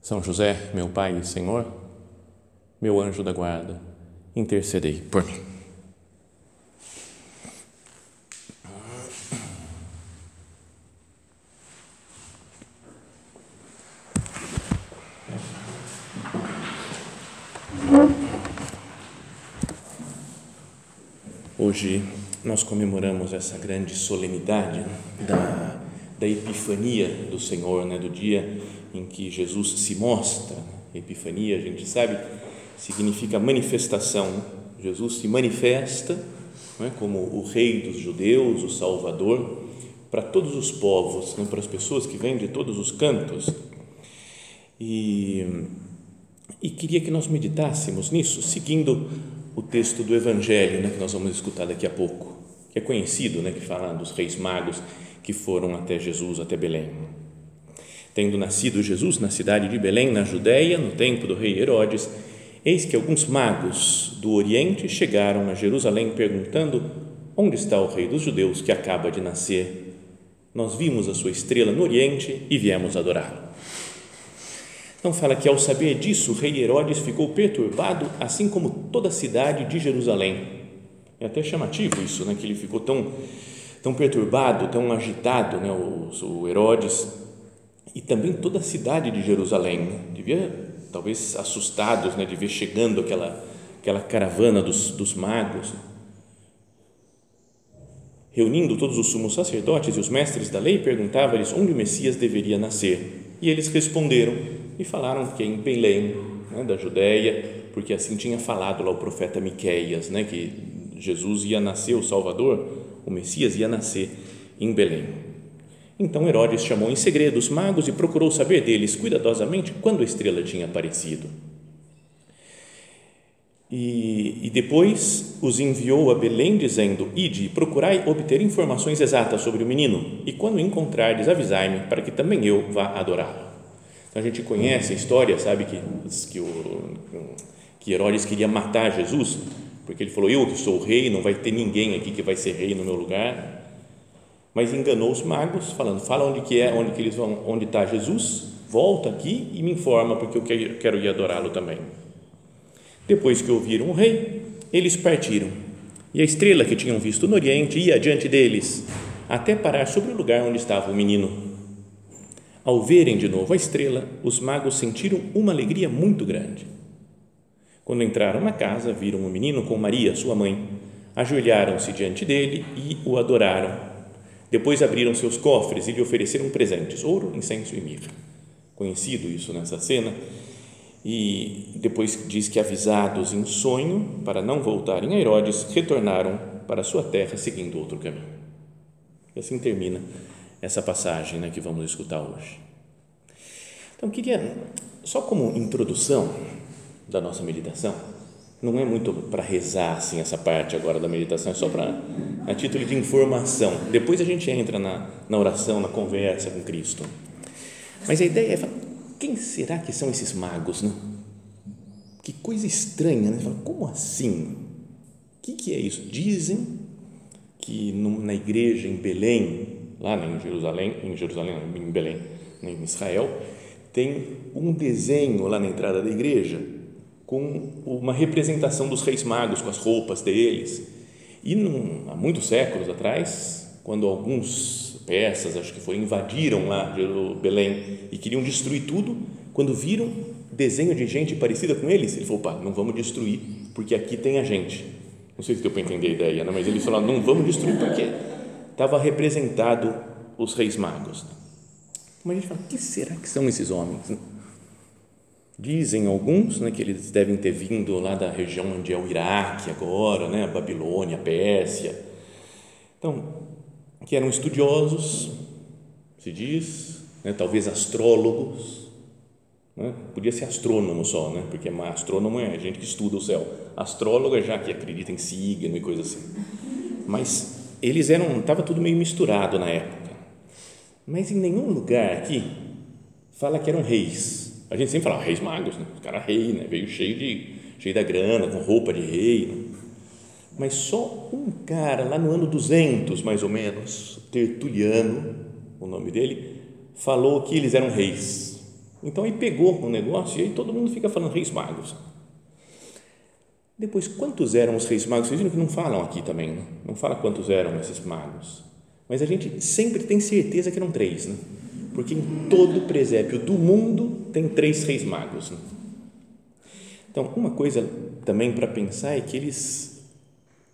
são José, meu Pai e Senhor, meu anjo da guarda, intercedei por mim. Hoje nós comemoramos essa grande solenidade da, da Epifania do Senhor, né, do dia em que Jesus se mostra. Epifania, a gente sabe, significa manifestação. Jesus se manifesta é, como o Rei dos Judeus, o Salvador, para todos os povos, né, para as pessoas que vêm de todos os cantos. E, e queria que nós meditássemos nisso, seguindo o texto do Evangelho, né, que nós vamos escutar daqui a pouco, que é conhecido, né, que fala dos reis magos que foram até Jesus, até Belém. Tendo nascido Jesus na cidade de Belém, na Judéia, no tempo do rei Herodes, eis que alguns magos do Oriente chegaram a Jerusalém perguntando: Onde está o rei dos judeus que acaba de nascer? Nós vimos a sua estrela no Oriente e viemos adorá-lo. Então fala que ao saber disso, o rei Herodes ficou perturbado, assim como toda a cidade de Jerusalém. É até chamativo isso, né, que ele ficou tão tão perturbado, tão agitado, né, o, o Herodes e também toda a cidade de Jerusalém. Né? Devia, talvez, assustados né, de ver chegando aquela, aquela caravana dos, dos magos. Reunindo todos os sumos sacerdotes e os mestres da lei, perguntava-lhes onde o Messias deveria nascer. E eles responderam e falaram que em Belém, né, da Judéia, porque assim tinha falado lá o profeta Miqueias, né, que Jesus ia nascer, o Salvador, o Messias ia nascer em Belém. Então Herodes chamou em segredo os magos e procurou saber deles cuidadosamente quando a estrela tinha aparecido. E, e, depois os enviou a Belém, dizendo: Ide, procurai obter informações exatas sobre o menino, e quando encontrardes, avisai-me, para que também eu vá adorá-lo. Então a gente conhece a história, sabe que, que, o, que Herodes queria matar Jesus, porque ele falou: Eu que sou rei, não vai ter ninguém aqui que vai ser rei no meu lugar mas enganou os magos, falando: fala onde que é, onde que eles vão, onde está Jesus, volta aqui e me informa, porque eu quero ir adorá-lo também. Depois que ouviram o rei, eles partiram. E a estrela que tinham visto no oriente ia adiante deles, até parar sobre o lugar onde estava o menino. Ao verem de novo a estrela, os magos sentiram uma alegria muito grande. Quando entraram na casa, viram o menino com Maria, sua mãe, ajoelharam-se diante dele e o adoraram depois abriram seus cofres e lhe ofereceram presentes, ouro, incenso e mirra. Conhecido isso nessa cena. E depois diz que, avisados em sonho, para não voltarem a Herodes, retornaram para sua terra seguindo outro caminho. E assim termina essa passagem né, que vamos escutar hoje. Então, queria, só como introdução da nossa meditação, não é muito para rezar assim essa parte agora da meditação, é só para a título de informação. Depois a gente entra na, na oração, na conversa com Cristo. Mas a ideia é quem será que são esses magos, né? Que coisa estranha, né? Como assim? O que, que é isso? Dizem que na igreja em Belém, lá em Jerusalém, em Jerusalém, em Belém, em Israel, tem um desenho lá na entrada da igreja com uma representação dos reis magos, com as roupas deles. E num, há muitos séculos atrás, quando alguns persas, acho que foram, invadiram lá Belém e queriam destruir tudo, quando viram desenho de gente parecida com eles, ele falou, pá, não vamos destruir, porque aqui tem a gente. Não sei se deu para entender a ideia, não, mas ele falou, não vamos destruir porque estava representado os reis magos. Mas a gente fala, o que será que são esses homens? Dizem alguns né, que eles devem ter vindo lá da região onde é o Iraque agora, né, a Babilônia, a Pérsia. Então, que eram estudiosos, se diz, né, talvez astrólogos, Né? Podia ser astrônomo só, né? porque astrônomo é gente que estuda o céu. Astrólogo é já que acredita em signo e coisa assim. Mas eles eram, estava tudo meio misturado na época. Mas em nenhum lugar aqui fala que eram reis. A gente sempre fala reis magos, né? o cara rei, né? veio cheio de cheio da grana, com roupa de rei. Né? Mas só um cara lá no ano 200, mais ou menos, Tertuliano, o nome dele, falou que eles eram reis então aí pegou o negócio e aí todo mundo fica falando reis magos. Depois, quantos eram os reis magos? Vocês viram que não falam aqui também, né? não fala quantos eram esses magos. Mas a gente sempre tem certeza que eram três, né? Porque em todo presépio do mundo tem três reis magos. Então, uma coisa também para pensar é que eles,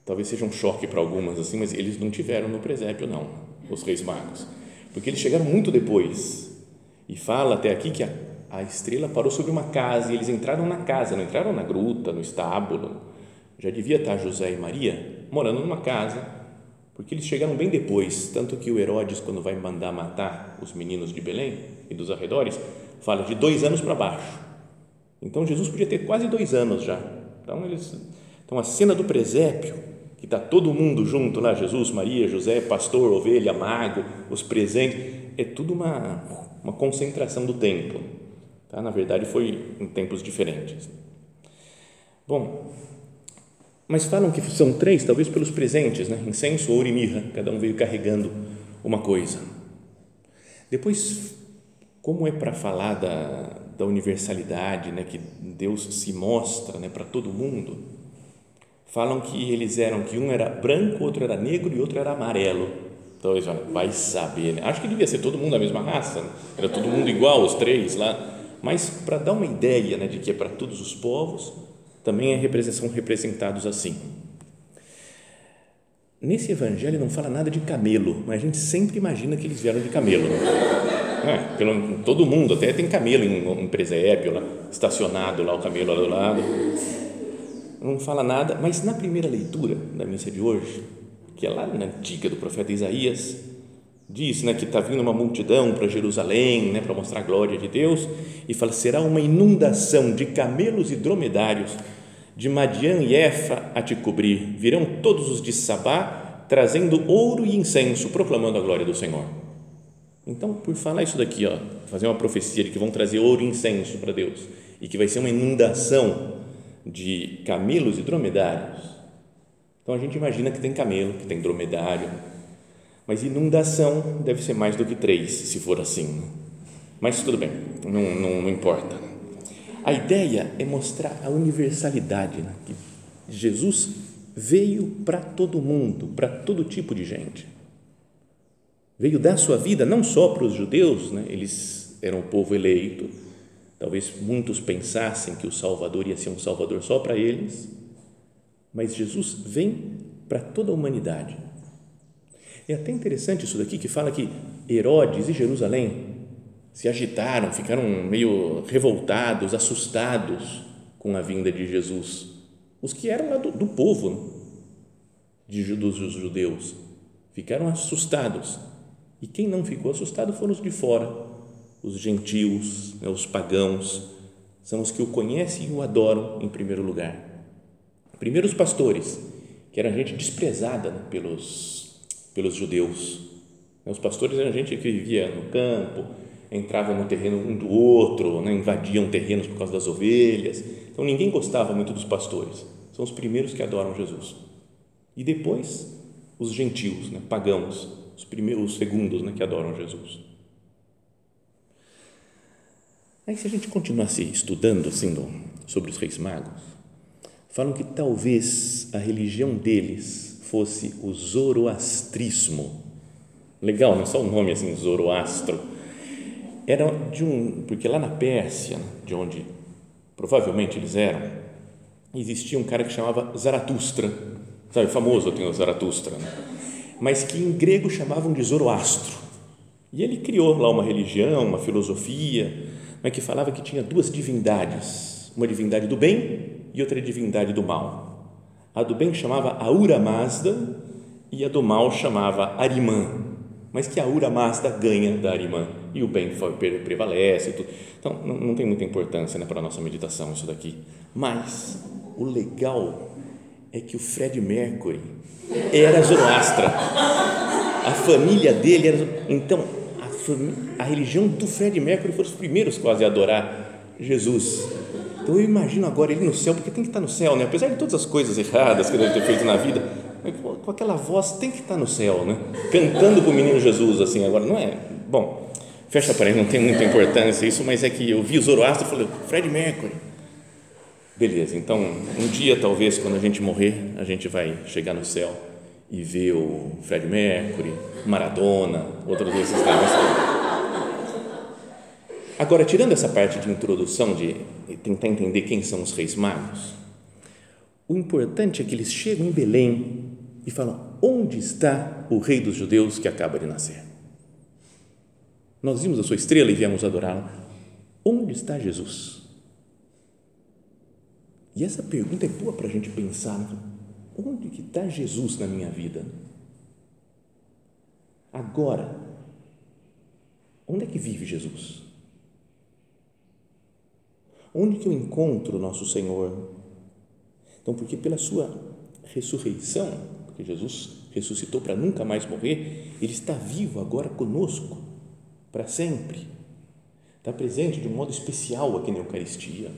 talvez seja um choque para algumas, assim, mas eles não tiveram no presépio, não, os reis magos, porque eles chegaram muito depois e fala até aqui que a, a estrela parou sobre uma casa e eles entraram na casa, não entraram na gruta, no estábulo. Já devia estar José e Maria morando numa casa, porque eles chegaram bem depois. Tanto que o Herodes, quando vai mandar matar os meninos de Belém e dos arredores, fala de dois anos para baixo. Então Jesus podia ter quase dois anos já. Então, eles, então a cena do presépio, que está todo mundo junto lá, Jesus, Maria, José, pastor, ovelha, mago, os presentes, é tudo uma uma concentração do templo. Tá? Na verdade, foi em tempos diferentes. Bom, mas falam que são três, talvez pelos presentes, né? incenso, ouro e mirra, cada um veio carregando uma coisa. Depois, como é para falar da, da universalidade, né? que Deus se mostra né? para todo mundo, falam que eles eram, que um era branco, outro era negro e outro era amarelo. Então eles falam, vai saber, né? Acho que devia ser todo mundo da mesma raça, né? era todo mundo igual, os três lá. Mas para dar uma ideia né, de que é para todos os povos, também é são representados assim. Nesse evangelho não fala nada de camelo, mas a gente sempre imagina que eles vieram de camelo. É, pelo, todo mundo, até tem camelo em um presépio, lá, estacionado lá, o camelo lá do lado. Não fala nada, mas na primeira leitura da missa de hoje, que é lá na antiga do profeta Isaías, diz né, que está vindo uma multidão para Jerusalém né, para mostrar a glória de Deus e fala: será uma inundação de camelos e dromedários, de Madian e Efa a te cobrir. Virão todos os de Sabá trazendo ouro e incenso, proclamando a glória do Senhor. Então, por falar isso daqui, ó, fazer uma profecia de que vão trazer ouro e incenso para Deus e que vai ser uma inundação de camelos e dromedários, então a gente imagina que tem camelo, que tem dromedário, mas inundação deve ser mais do que três, se for assim. Mas tudo bem, não, não, não importa. A ideia é mostrar a universalidade, né? que Jesus veio para todo mundo, para todo tipo de gente. Veio dar sua vida não só para os judeus, né? eles eram o povo eleito, talvez muitos pensassem que o Salvador ia ser um Salvador só para eles, mas Jesus vem para toda a humanidade. É até interessante isso daqui que fala que Herodes e Jerusalém se agitaram, ficaram meio revoltados, assustados com a vinda de Jesus. Os que eram lá do, do povo de, dos judeus ficaram assustados. E quem não ficou assustado foram os de fora, os gentios, né, os pagãos, são os que o conhecem e o adoram em primeiro lugar. Primeiro os pastores, que era gente desprezada né, pelos, pelos judeus. Os pastores eram gente que vivia no campo, entrava no terreno um do outro, né, invadiam terrenos por causa das ovelhas. Então ninguém gostava muito dos pastores. São os primeiros que adoram Jesus. E depois os gentios, né, pagãos, os primeiros, os segundos né, que adoram Jesus. Aí se a gente continuasse estudando assim sobre os reis magos, falam que talvez a religião deles fosse o zoroastrismo. Legal, não é só o nome assim, Zoroastro. Era de um, porque lá na Pérsia, de onde provavelmente eles eram, existia um cara que chamava Zaratustra, sabe, famoso tem o Zaratustra, né? mas que em grego chamavam de Zoroastro. E ele criou lá uma religião, uma filosofia, mas que falava que tinha duas divindades, uma divindade do bem e outra divindade do mal. A do bem chamava Aura Mazda e a do mal chamava Arimã. mas que a Ura Mazda ganha da Arimã e o bem prevalece. Tudo. Então, não, não, tem muita importância né, para a nossa meditação isso daqui. Mas o legal é que o Fred Mercury era Zoroastra. A família dele era. Então, a, a religião do Fred Mercury foram os primeiros quase a adorar Jesus. Então eu imagino agora ele no céu, porque tem que estar no céu, né? apesar de todas as coisas erradas que ele deve ter feito na vida, com aquela voz tem que estar no céu, né? cantando com o menino Jesus, assim, agora não é? Bom, fecha para ele, não tem muita importância isso, mas é que eu vi o Zoroastro e falei, Fred Mercury. Beleza, então um dia talvez quando a gente morrer, a gente vai chegar no céu e ver o Fred Mercury, Maradona, outros desses caras. Agora, tirando essa parte de introdução, de tentar entender quem são os reis magos, o importante é que eles chegam em Belém e falam: onde está o rei dos judeus que acaba de nascer? Nós vimos a sua estrela e viemos adorá-lo. Onde está Jesus? E essa pergunta é boa para a gente pensar. Né? Onde que está Jesus na minha vida? Agora, onde é que vive Jesus? Onde que eu encontro nosso Senhor? Então, porque pela sua ressurreição, porque Jesus ressuscitou para nunca mais morrer, ele está vivo agora conosco para sempre. Está presente de um modo especial aqui na Eucaristia.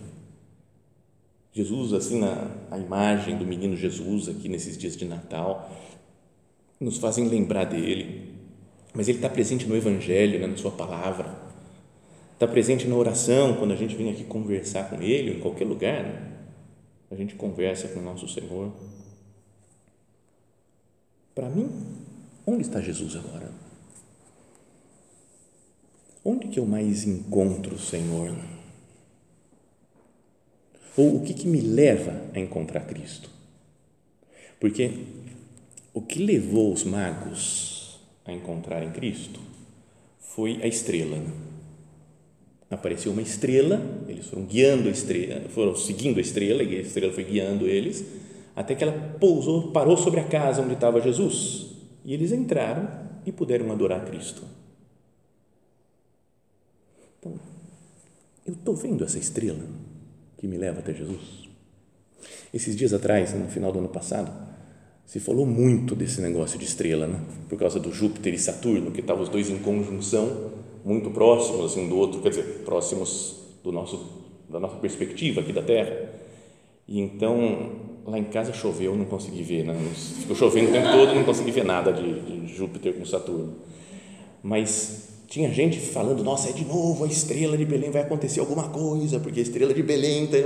Jesus, assim, na a imagem do menino Jesus aqui nesses dias de Natal, nos fazem lembrar dele. Mas ele está presente no Evangelho, né, na Sua palavra está presente na oração, quando a gente vem aqui conversar com Ele, em qualquer lugar, né? a gente conversa com o nosso Senhor. Para mim, onde está Jesus agora? Onde que eu mais encontro o Senhor? Ou o que, que me leva a encontrar Cristo? Porque o que levou os magos a encontrarem Cristo foi a estrela. Né? Apareceu uma estrela, eles foram guiando a estrela, foram seguindo a estrela, e a estrela foi guiando eles, até que ela pousou, parou sobre a casa onde estava Jesus. E eles entraram e puderam adorar Cristo. Então, eu estou vendo essa estrela que me leva até Jesus. Esses dias atrás, no final do ano passado, se falou muito desse negócio de estrela, né? por causa do Júpiter e Saturno, que estavam os dois em conjunção muito próximos assim do outro, quer dizer, próximos do nosso da nossa perspectiva aqui da Terra. E então lá em casa choveu, não consegui ver, né? ficou chovendo o tempo todo, não consegui ver nada de, de Júpiter com Saturno. Mas tinha gente falando, nossa, é de novo a estrela de Belém, vai acontecer alguma coisa, porque a estrela de Belém tem...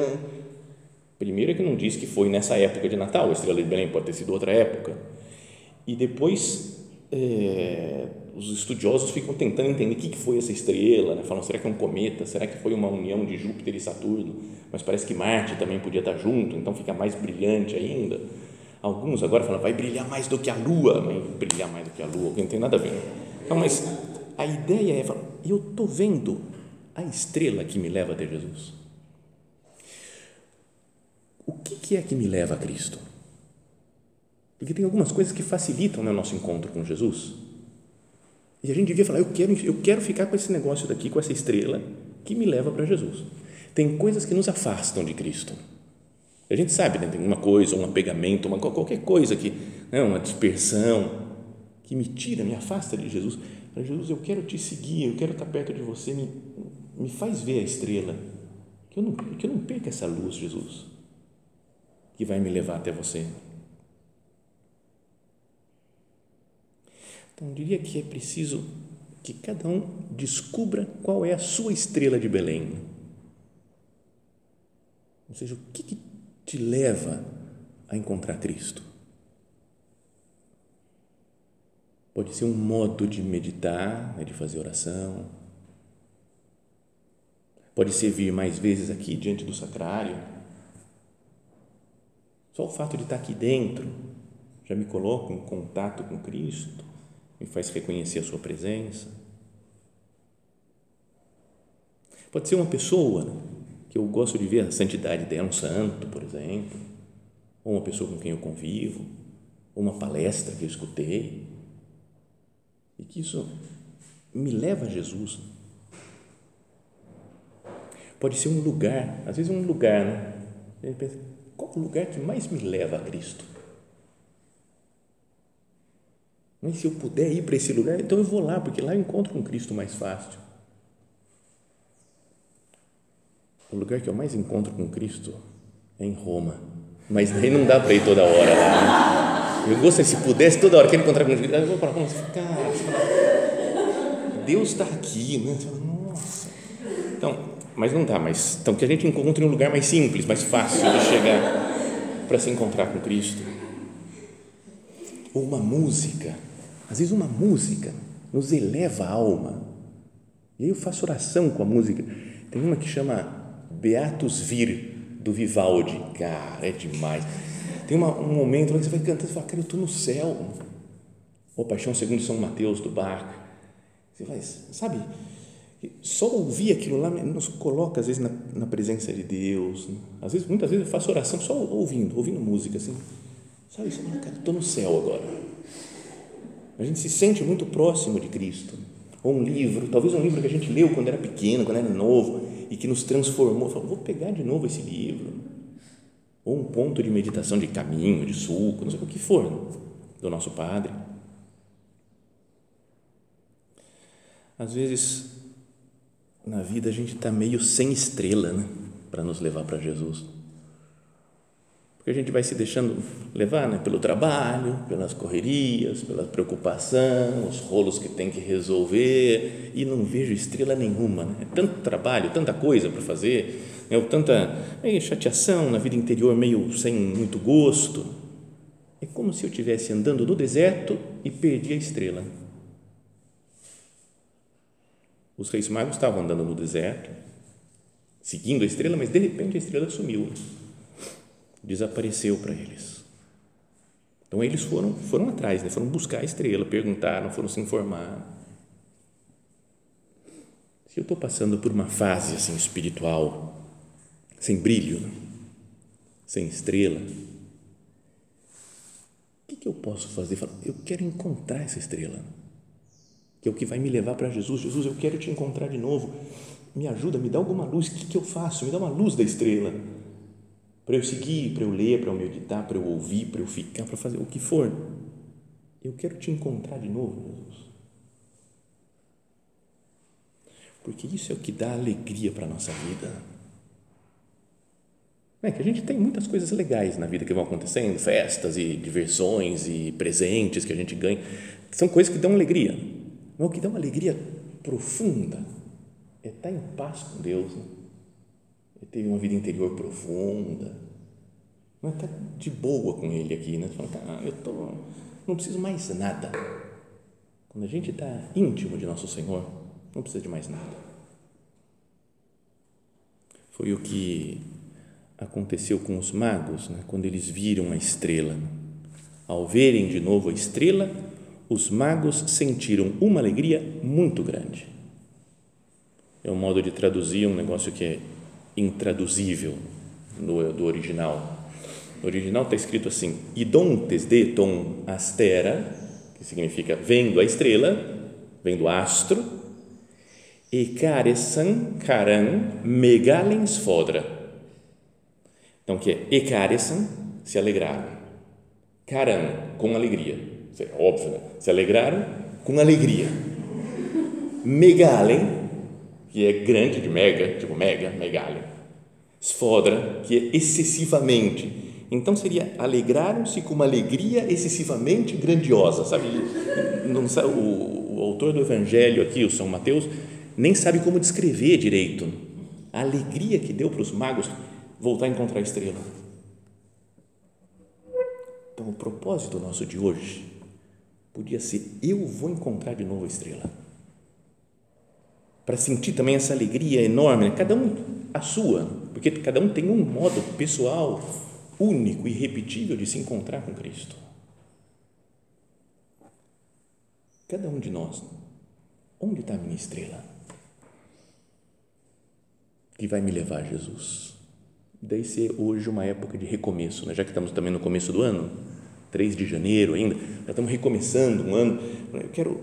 Primeiro é que não diz que foi nessa época de Natal, a estrela de Belém pode ter sido outra época. E depois é, os estudiosos ficam tentando entender o que foi essa estrela, né? falam, será que é um cometa? Será que foi uma união de Júpiter e Saturno? Mas parece que Marte também podia estar junto, então fica mais brilhante ainda. Alguns agora falam, vai brilhar mais do que a Lua, mas brilhar mais do que a Lua, não tem nada a ver. Então, mas a ideia é, eu estou vendo a estrela que me leva até Jesus. O que, que é que me leva a Cristo? Porque tem algumas coisas que facilitam né, o nosso encontro com Jesus. E a gente devia falar: eu quero, eu quero ficar com esse negócio daqui, com essa estrela que me leva para Jesus. Tem coisas que nos afastam de Cristo. A gente sabe, né? tem uma coisa, um apegamento, uma, qualquer coisa que, né? uma dispersão, que me tira, me afasta de Jesus. Jesus, eu quero te seguir, eu quero estar perto de você, me, me faz ver a estrela. Que eu, não, que eu não perca essa luz, Jesus, que vai me levar até você. Então, eu diria que é preciso que cada um descubra qual é a sua estrela de Belém. Ou seja, o que, que te leva a encontrar Cristo? Pode ser um modo de meditar, né, de fazer oração. Pode ser vir mais vezes aqui diante do sacrário. Só o fato de estar aqui dentro já me coloca em contato com Cristo me faz reconhecer a sua presença. Pode ser uma pessoa que eu gosto de ver a santidade dela, um santo, por exemplo, ou uma pessoa com quem eu convivo, ou uma palestra que eu escutei. e que isso me leva a Jesus. Pode ser um lugar, às vezes um lugar, né? A pensa, qual o lugar que mais me leva a Cristo? Mas se eu puder ir para esse lugar, então eu vou lá, porque lá eu encontro com Cristo mais fácil. O lugar que eu mais encontro com Cristo é em Roma. Mas daí não dá para ir toda hora lá. Né? Eu gostaria, se pudesse, toda hora que encontrar com Cristo, eu vou para Roma. Cara, Deus está aqui, né? Nossa. Então, mas não dá, mas então que a gente encontre um lugar mais simples, mais fácil de chegar para se encontrar com Cristo. Ou uma música, às vezes uma música nos eleva a alma. E aí eu faço oração com a música. Tem uma que chama Beatus Vir, do Vivaldi. Cara, é demais. Tem uma, um momento que você vai cantando e fala, cara, eu estou no céu. Ou Paixão segundo São Mateus, do Bach. Você vai, sabe, só ouvir aquilo lá nos coloca, às vezes, na, na presença de Deus. Né? Às vezes, muitas vezes eu faço oração só ouvindo, ouvindo música, assim. Sabe, você fala, cara, estou no céu agora. A gente se sente muito próximo de Cristo. Ou um livro, talvez um livro que a gente leu quando era pequeno, quando era novo, e que nos transformou. Falou, vou pegar de novo esse livro. Ou um ponto de meditação de caminho, de suco, não sei o que for, do nosso Padre. Às vezes, na vida a gente está meio sem estrela, né? Para nos levar para Jesus. Porque a gente vai se deixando levar né? pelo trabalho, pelas correrias, pela preocupação, os rolos que tem que resolver e não vejo estrela nenhuma. Né? Tanto trabalho, tanta coisa para fazer, né? tanta chateação na vida interior, meio sem muito gosto. É como se eu estivesse andando no deserto e perdi a estrela. Os reis magos estavam andando no deserto, seguindo a estrela, mas de repente a estrela sumiu desapareceu para eles. Então eles foram foram atrás, né? foram buscar a estrela, perguntaram, foram se informar. Se eu estou passando por uma fase assim espiritual sem brilho, né? sem estrela, o que, que eu posso fazer? Eu quero encontrar essa estrela, que é o que vai me levar para Jesus. Jesus, eu quero te encontrar de novo. Me ajuda, me dá alguma luz. O que, que eu faço? Me dá uma luz da estrela para eu seguir, para eu ler, para eu meditar, para eu ouvir, para eu ficar, para fazer o que for. Eu quero te encontrar de novo, Jesus. Porque isso é o que dá alegria para a nossa vida. É que a gente tem muitas coisas legais na vida que vão acontecendo, festas e diversões e presentes que a gente ganha, são coisas que dão alegria. Mas o que dá uma alegria profunda é estar em paz com Deus. Né? Teve uma vida interior profunda. Mas está de boa com ele aqui, né? Fala, tá, eu tô, não preciso mais nada. Quando a gente está íntimo de nosso Senhor, não precisa de mais nada. Foi o que aconteceu com os magos, né? quando eles viram a estrela. Ao verem de novo a estrela, os magos sentiram uma alegria muito grande. É um modo de traduzir um negócio que é intraduzível no, do original. No original está escrito assim: Idontes de ton astera, que significa vendo a estrela, vendo astro, e caresan caran megalens fodra. Então, que é ecaresan, se alegraram, caran, com alegria. É óbvio, né? Se alegraram com alegria. Megalen, que é grande de mega, tipo mega, megalen. Sfodra, que é excessivamente. Então seria alegraram-se com uma alegria excessivamente grandiosa, sabe? Não sabe o, o autor do evangelho aqui, o São Mateus, nem sabe como descrever direito a alegria que deu para os magos voltar a encontrar a estrela. Então, o propósito nosso de hoje podia ser: eu vou encontrar de novo a estrela para sentir também essa alegria enorme, né? cada um a sua, porque cada um tem um modo pessoal, único e repetível de se encontrar com Cristo. Cada um de nós, onde está a minha estrela? Que vai me levar a Jesus. Deve ser hoje uma época de recomeço, né? já que estamos também no começo do ano, 3 de janeiro ainda, já estamos recomeçando um ano. Eu quero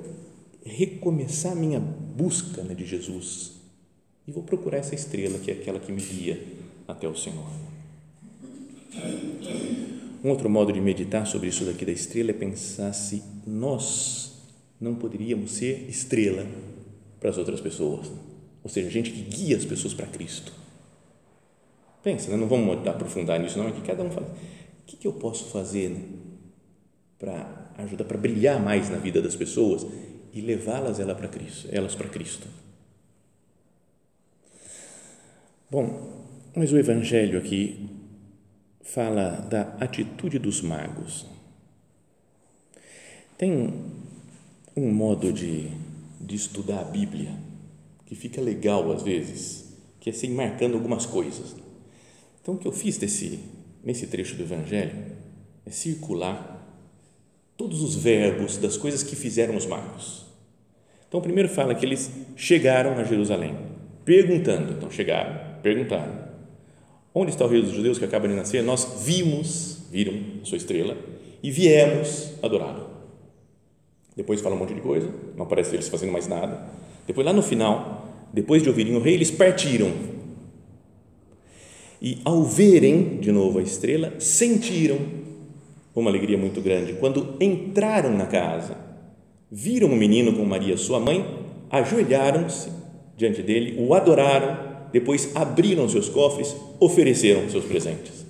recomeçar a minha busca né, de Jesus e vou procurar essa estrela que é aquela que me guia até o Senhor. Um outro modo de meditar sobre isso daqui da estrela é pensar se nós não poderíamos ser estrela para as outras pessoas, ou seja, gente que guia as pessoas para Cristo. Pensa, né? não vamos aprofundar nisso, não, é que cada um fala, o que, que eu posso fazer né, para ajudar, para brilhar mais na vida das pessoas e levá-las ela para Cristo, elas para Cristo. Bom, mas o Evangelho aqui fala da atitude dos magos. Tem um modo de, de estudar a Bíblia que fica legal às vezes, que é assim marcando algumas coisas. Então, o que eu fiz desse, nesse trecho do Evangelho é circular todos os verbos das coisas que fizeram os magos. Então, primeiro fala que eles chegaram a Jerusalém, perguntando. Então, chegaram, perguntaram Onde está o rei dos judeus que acaba de nascer? Nós vimos, viram sua estrela e viemos adorá-lo. Depois fala um monte de coisa, não aparece eles fazendo mais nada. Depois, lá no final, depois de ouvirem o rei, eles partiram. E ao verem de novo a estrela, sentiram uma alegria muito grande. Quando entraram na casa, viram o menino com Maria, sua mãe, ajoelharam-se diante dele, o adoraram depois abriram seus cofres, ofereceram seus presentes.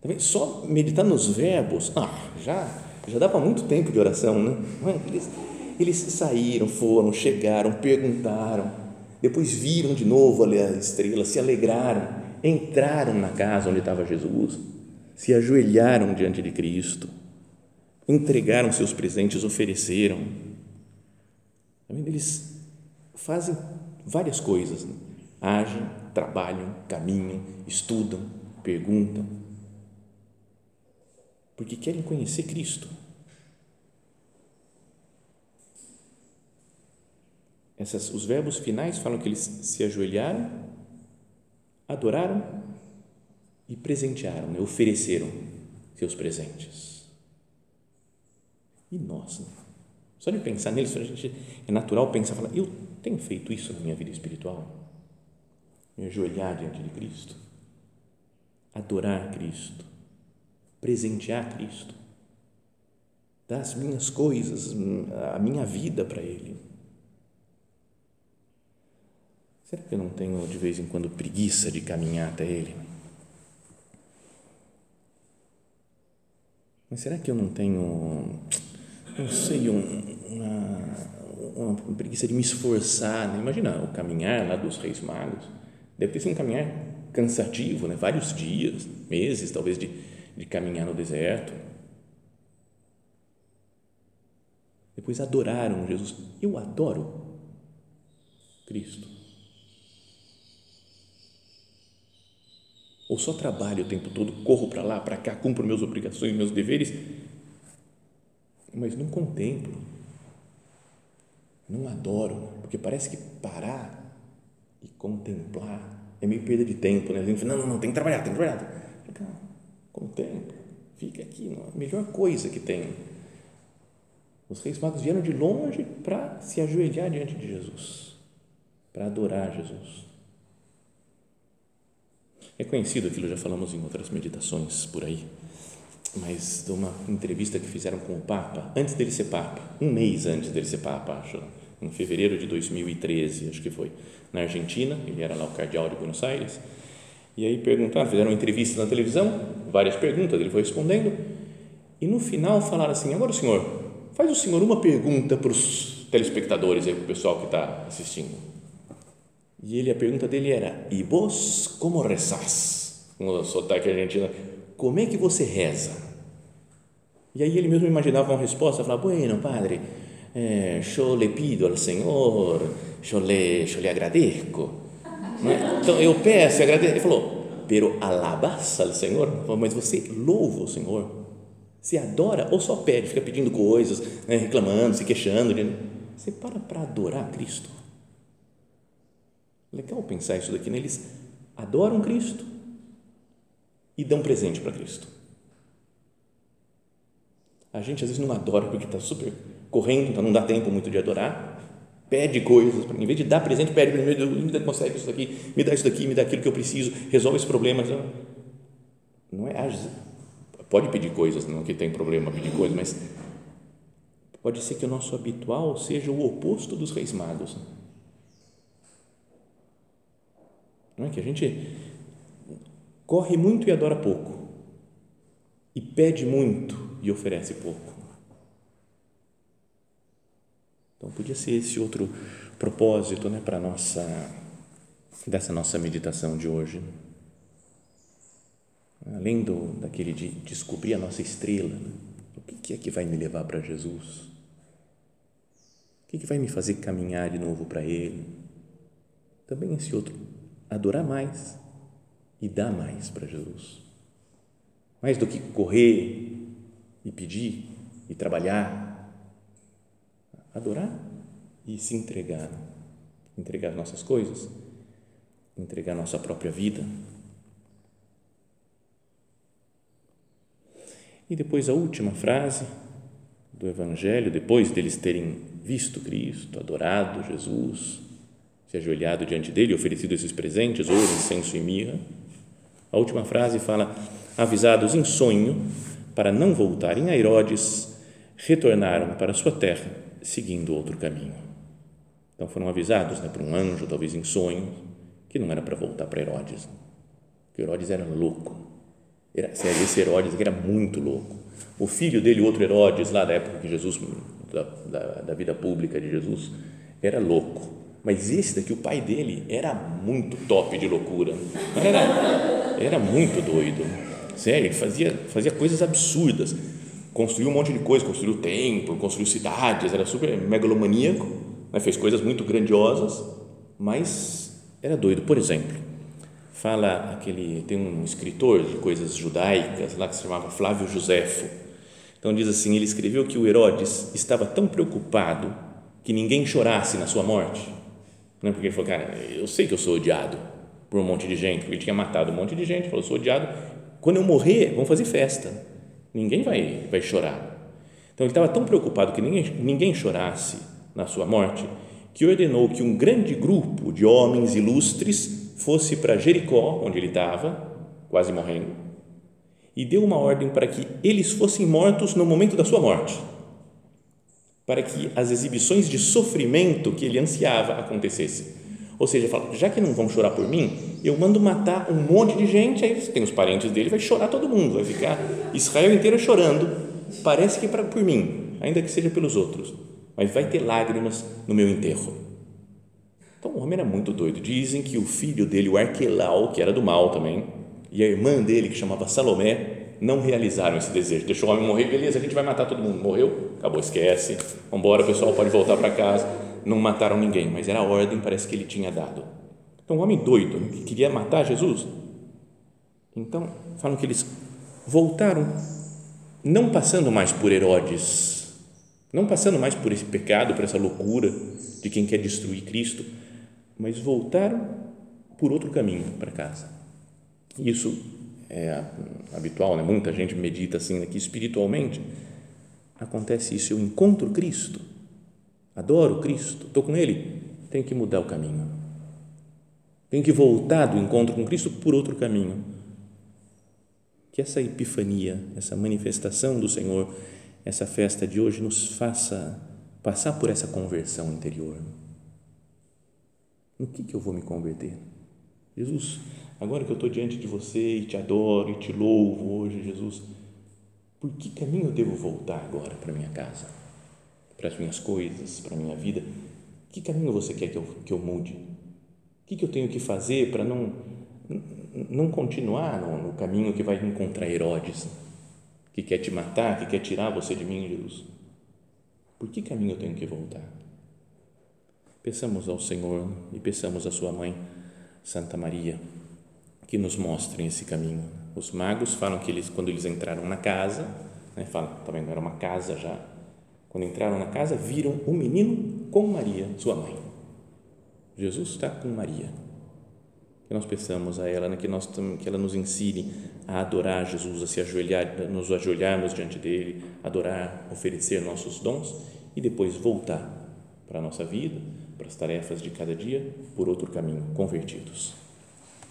Tá Só meditar nos verbos, ah, já, já dá para muito tempo de oração, né? Eles, eles saíram, foram, chegaram, perguntaram, depois viram de novo a estrela, se alegraram, entraram na casa onde estava Jesus, se ajoelharam diante de Cristo, entregaram seus presentes, ofereceram. Tá eles fazem várias coisas. Né? agem, trabalham, caminham, estudam, perguntam, porque querem conhecer Cristo. Essas, os verbos finais falam que eles se ajoelharam, adoraram e presentearam, né? ofereceram seus presentes. E nós, né? só de pensar neles, a gente, é natural pensar, falar, eu tenho feito isso na minha vida espiritual? me ajoelhar diante de Cristo, adorar Cristo, presentear Cristo, dar as minhas coisas, a minha vida para Ele. Será que eu não tenho de vez em quando preguiça de caminhar até Ele? Mas será que eu não tenho, não sei, uma, uma preguiça de me esforçar? Né? Imagina o caminhar lá dos Reis Magos Deve ter sido um caminhar cansativo, né? vários dias, meses talvez de, de caminhar no deserto. Depois adoraram Jesus. Eu adoro Cristo. Ou só trabalho o tempo todo, corro para lá, para cá, cumpro minhas obrigações, meus deveres, mas não contemplo, não adoro, porque parece que parar e contemplar é meio perda de tempo, né? A gente fala, não, não, não, tem que trabalhar, tem que trabalhar. Calma, contempla, fica aqui, não, a melhor coisa que tem. Os reis magos vieram de longe para se ajoelhar diante de Jesus, para adorar Jesus. É conhecido aquilo, já falamos em outras meditações por aí, mas de uma entrevista que fizeram com o Papa, antes dele ser Papa, um mês antes dele ser Papa, acho, em fevereiro de 2013, acho que foi na Argentina, ele era lá o cardeal de Buenos Aires, e aí perguntaram, fizeram uma entrevista na televisão, várias perguntas, ele foi respondendo, e no final falaram assim, agora o senhor, faz o senhor uma pergunta para os telespectadores, aí, para o pessoal que está assistindo. E ele, a pergunta dele era, e vos como rezás? O sotaque argentino, como é que você reza? E aí ele mesmo imaginava uma resposta, falava, bueno, padre, eh, yo le pido al Senhor, eu lhe, eu lhe agradeço. É? Então eu peço e agradeço. Ele falou, pero alabas al Senhor? Mas você louva o Senhor? Se adora ou só pede, fica pedindo coisas, né, reclamando, se queixando? Você para para adorar Cristo. Legal pensar isso daqui, né? Eles adoram Cristo e dão presente para Cristo. A gente às vezes não adora porque está super correndo, então não dá tempo muito de adorar Pede coisas, em vez de dar presente, pede primeiro, me dá, consegue isso daqui, me dá isso daqui, me dá aquilo que eu preciso, resolve esse problema. Não é, pode pedir coisas, não que tem problema pedir coisas, mas pode ser que o nosso habitual seja o oposto dos reis magos. Não é que a gente corre muito e adora pouco, e pede muito e oferece pouco. Então podia ser esse outro propósito, né, para nossa dessa nossa meditação de hoje. Além do daquele de descobrir a nossa estrela, né? o que é que vai me levar para Jesus? O que, que vai me fazer caminhar de novo para Ele? Também esse outro, adorar mais e dar mais para Jesus. Mais do que correr e pedir e trabalhar adorar e se entregar. Entregar nossas coisas, entregar nossa própria vida. E depois a última frase do Evangelho, depois deles terem visto Cristo, adorado Jesus, se ajoelhado diante dele, oferecido esses presentes, ouro, incenso e mirra. A última frase fala: avisados em sonho para não voltarem a Herodes, retornaram para sua terra seguindo outro caminho. Então foram avisados né, por um anjo, talvez em sonho, que não era para voltar para Herodes. Que Herodes era louco. Era, esse Herodes era muito louco. O filho dele, outro Herodes, lá da época que Jesus, da, da, da vida pública de Jesus, era louco. Mas esse daqui, o pai dele, era muito top de loucura. Era, era muito doido. Sério, ele fazia, fazia coisas absurdas construiu um monte de coisa, construiu templo, construiu cidades, era super megalomaníaco, né? fez coisas muito grandiosas, mas era doido. Por exemplo, fala aquele tem um escritor de coisas judaicas lá que se chamava Flávio Josefo. Então diz assim, ele escreveu que o Herodes estava tão preocupado que ninguém chorasse na sua morte, não é porque ele falou, cara, eu sei que eu sou odiado por um monte de gente, porque ele tinha matado um monte de gente, falou, sou odiado. Quando eu morrer, vamos fazer festa Ninguém vai, vai chorar. Então ele estava tão preocupado que ninguém, ninguém chorasse na sua morte que ordenou que um grande grupo de homens ilustres fosse para Jericó, onde ele estava, quase morrendo, e deu uma ordem para que eles fossem mortos no momento da sua morte, para que as exibições de sofrimento que ele ansiava acontecessem. Ou seja, fala, já que não vão chorar por mim, eu mando matar um monte de gente, aí tem os parentes dele, vai chorar todo mundo, vai ficar Israel inteiro chorando, parece que é para por mim, ainda que seja pelos outros, mas vai ter lágrimas no meu enterro. Então o homem era muito doido. Dizem que o filho dele, o Arquelau, que era do mal também, e a irmã dele, que chamava Salomé, não realizaram esse desejo. Deixou o homem morrer, beleza, a gente vai matar todo mundo. Morreu? Acabou, esquece. Vamos embora, pessoal pode voltar para casa não mataram ninguém, mas era a ordem, parece que ele tinha dado. Então, um homem doido que queria matar Jesus. Então, falam que eles voltaram, não passando mais por Herodes, não passando mais por esse pecado, por essa loucura de quem quer destruir Cristo, mas voltaram por outro caminho para casa. Isso é habitual, né? muita gente medita assim, que espiritualmente acontece isso, eu encontro Cristo adoro Cristo, estou com Ele, tenho que mudar o caminho. Tenho que voltar do encontro com Cristo por outro caminho. Que essa epifania, essa manifestação do Senhor, essa festa de hoje nos faça passar por essa conversão interior. No que, que eu vou me converter? Jesus, agora que eu estou diante de você e te adoro e te louvo hoje, Jesus, por que caminho eu devo voltar agora para minha casa? para as minhas coisas, para a minha vida, que caminho você quer que eu, que eu mude? O que, que eu tenho que fazer para não, não continuar no, no caminho que vai encontrar Herodes, que quer te matar, que quer tirar você de mim, Jesus? Por que caminho eu tenho que voltar? Peçamos ao Senhor e peçamos à sua mãe, Santa Maria, que nos mostrem esse caminho. Os magos falam que eles, quando eles entraram na casa, né, falam, também não era uma casa já, quando entraram na casa, viram o menino com Maria, sua mãe. Jesus está com Maria. Que nós peçamos a ela, né, que, nós, que ela nos ensine a adorar Jesus, a se ajoelhar, nos ajoelharmos diante dele, adorar, oferecer nossos dons e depois voltar para a nossa vida, para as tarefas de cada dia, por outro caminho, convertidos.